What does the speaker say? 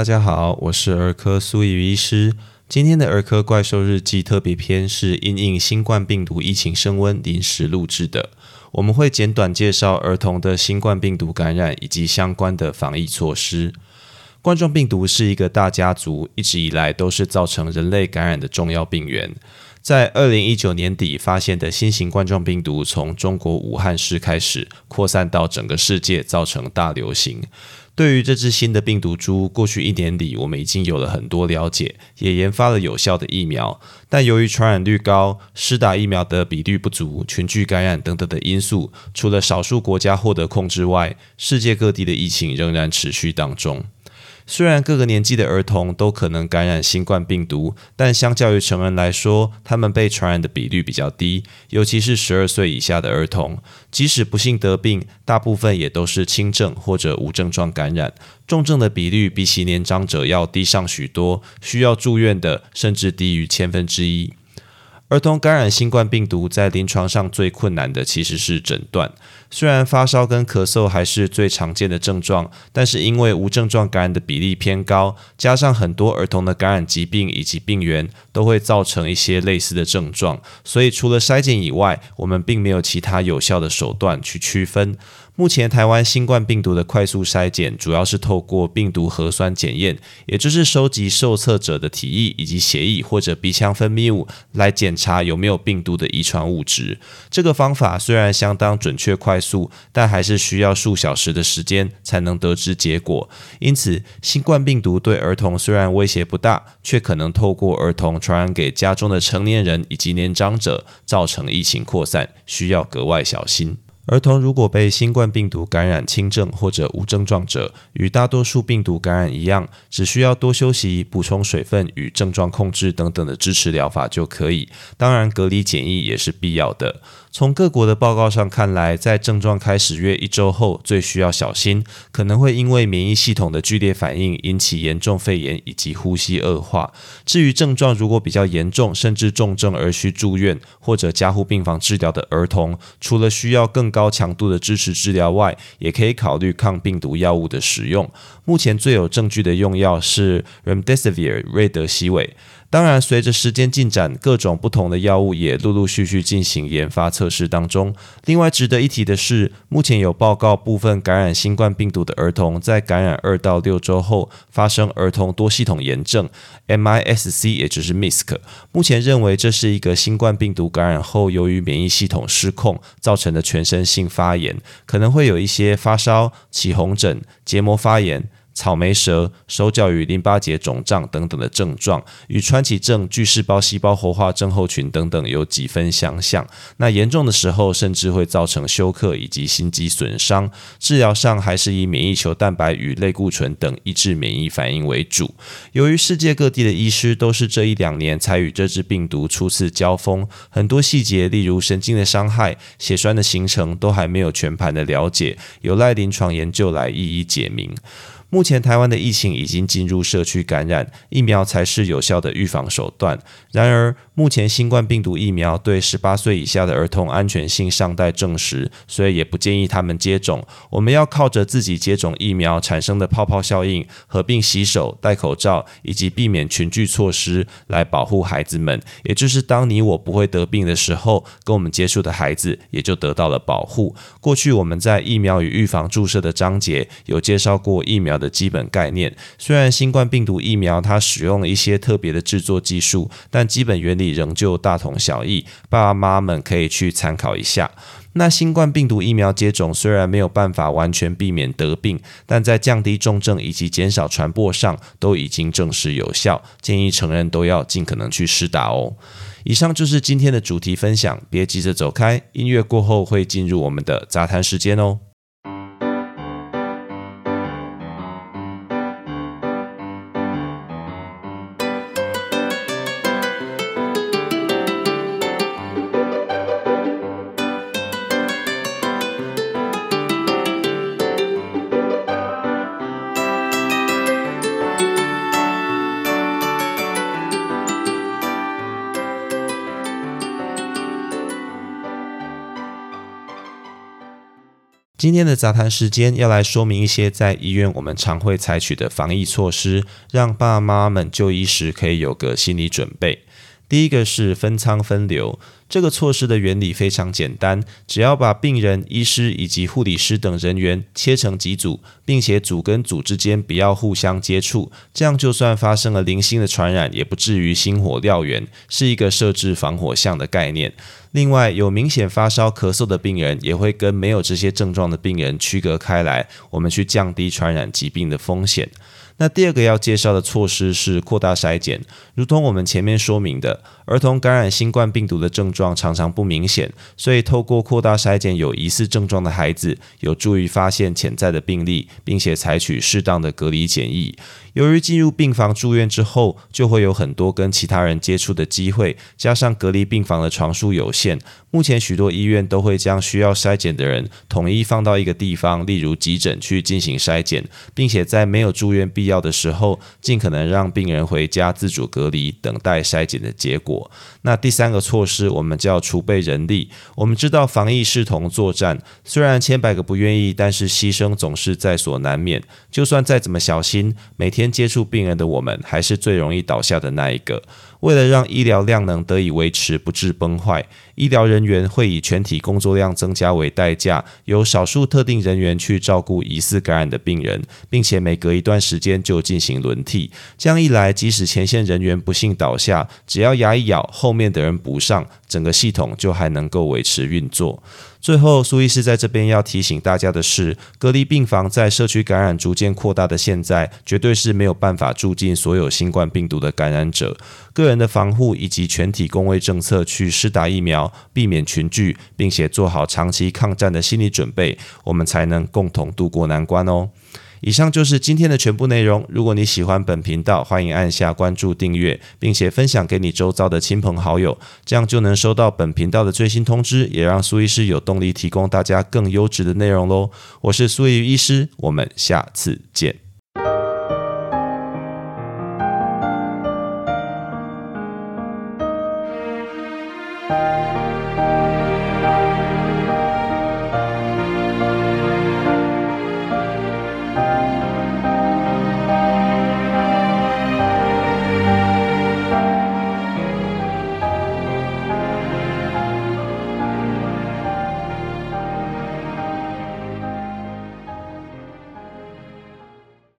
大家好，我是儿科苏怡医师。今天的儿科怪兽日记特别篇是因应新冠病毒疫情升温临时录制的。我们会简短介绍儿童的新冠病毒感染以及相关的防疫措施。冠状病毒是一个大家族，一直以来都是造成人类感染的重要病源。在二零一九年底发现的新型冠状病毒，从中国武汉市开始扩散到整个世界，造成大流行。对于这只新的病毒株，过去一年里，我们已经有了很多了解，也研发了有效的疫苗。但由于传染率高、施打疫苗的比率不足、群聚感染等等的因素，除了少数国家获得控制外，世界各地的疫情仍然持续当中。虽然各个年纪的儿童都可能感染新冠病毒，但相较于成人来说，他们被传染的比率比较低，尤其是十二岁以下的儿童。即使不幸得病，大部分也都是轻症或者无症状感染，重症的比率比起年长者要低上许多，需要住院的甚至低于千分之一。儿童感染新冠病毒，在临床上最困难的其实是诊断。虽然发烧跟咳嗽还是最常见的症状，但是因为无症状感染的比例偏高，加上很多儿童的感染疾病以及病源都会造成一些类似的症状，所以除了筛检以外，我们并没有其他有效的手段去区分。目前台湾新冠病毒的快速筛检，主要是透过病毒核酸检验，也就是收集受测者的体液以及血液或者鼻腔分泌物来检查有没有病毒的遗传物质。这个方法虽然相当准确快速，但还是需要数小时的时间才能得知结果。因此，新冠病毒对儿童虽然威胁不大，却可能透过儿童传染给家中的成年人以及年长者，造成疫情扩散，需要格外小心。儿童如果被新冠病毒感染轻症或者无症状者，与大多数病毒感染一样，只需要多休息、补充水分与症状控制等等的支持疗法就可以。当然，隔离检疫也是必要的。从各国的报告上看来，在症状开始约一周后，最需要小心，可能会因为免疫系统的剧烈反应引起严重肺炎以及呼吸恶化。至于症状如果比较严重，甚至重症而需住院或者加护病房治疗的儿童，除了需要更高高强度的支持治疗外，也可以考虑抗病毒药物的使用。目前最有证据的用药是 Remdesivir 瑞德西韦。当然，随着时间进展，各种不同的药物也陆陆续续进行研发测试当中。另外，值得一提的是，目前有报告部分感染新冠病毒的儿童，在感染二到六周后发生儿童多系统炎症 （MIS-C），也就是 MIS-C。目前认为这是一个新冠病毒感染后由于免疫系统失控造成的全身性发炎，可能会有一些发烧、起红疹、结膜发炎。草莓舌、手脚与淋巴结肿胀等等的症状，与川崎症、巨噬胞细胞活化症候群等等有几分相像。那严重的时候，甚至会造成休克以及心肌损伤。治疗上还是以免疫球蛋白与类固醇等抑制免疫反应为主。由于世界各地的医师都是这一两年才与这支病毒初次交锋，很多细节，例如神经的伤害、血栓的形成，都还没有全盘的了解，有赖临床研究来一一解明。目前台湾的疫情已经进入社区感染，疫苗才是有效的预防手段。然而，目前新冠病毒疫苗对十八岁以下的儿童安全性尚待证实，所以也不建议他们接种。我们要靠着自己接种疫苗产生的泡泡效应，合并洗手、戴口罩以及避免群聚措施来保护孩子们。也就是当你我不会得病的时候，跟我们接触的孩子也就得到了保护。过去我们在疫苗与预防注射的章节有介绍过疫苗。的基本概念，虽然新冠病毒疫苗它使用了一些特别的制作技术，但基本原理仍旧大同小异。爸爸妈妈们可以去参考一下。那新冠病毒疫苗接种虽然没有办法完全避免得病，但在降低重症以及减少传播上都已经证实有效。建议成人都要尽可能去施打哦。以上就是今天的主题分享，别急着走开，音乐过后会进入我们的杂谈时间哦。今天的杂谈时间要来说明一些在医院我们常会采取的防疫措施，让爸妈妈们就医时可以有个心理准备。第一个是分仓分流。这个措施的原理非常简单，只要把病人、医师以及护理师等人员切成几组，并且组跟组之间不要互相接触，这样就算发生了零星的传染，也不至于星火燎原，是一个设置防火巷的概念。另外，有明显发烧、咳嗽的病人，也会跟没有这些症状的病人区隔开来，我们去降低传染疾病的风险。那第二个要介绍的措施是扩大筛检，如同我们前面说明的，儿童感染新冠病毒的症状常常不明显，所以透过扩大筛检有疑似症状的孩子，有助于发现潜在的病例，并且采取适当的隔离检疫。由于进入病房住院之后，就会有很多跟其他人接触的机会，加上隔离病房的床数有限，目前许多医院都会将需要筛检的人统一放到一个地方，例如急诊去进行筛检，并且在没有住院必要的时候，尽可能让病人回家自主隔离，等待筛检的结果。那第三个措施，我们叫储备人力。我们知道防疫视同作战，虽然千百个不愿意，但是牺牲总是在所难免。就算再怎么小心，每天接触病人的我们，还是最容易倒下的那一个。为了让医疗量能得以维持，不致崩坏，医疗人员会以全体工作量增加为代价，由少数特定人员去照顾疑似感染的病人，并且每隔一段时间就进行轮替。这样一来，即使前线人员不幸倒下，只要牙一咬，后面的人补上，整个系统就还能够维持运作。最后，苏医师在这边要提醒大家的是，隔离病房在社区感染逐渐扩大的现在，绝对是没有办法住进所有新冠病毒的感染者。个人的防护以及全体公卫政策，去施打疫苗，避免群聚，并且做好长期抗战的心理准备，我们才能共同度过难关哦。以上就是今天的全部内容。如果你喜欢本频道，欢迎按下关注、订阅，并且分享给你周遭的亲朋好友，这样就能收到本频道的最新通知，也让苏医师有动力提供大家更优质的内容喽。我是苏怡医师，我们下次见。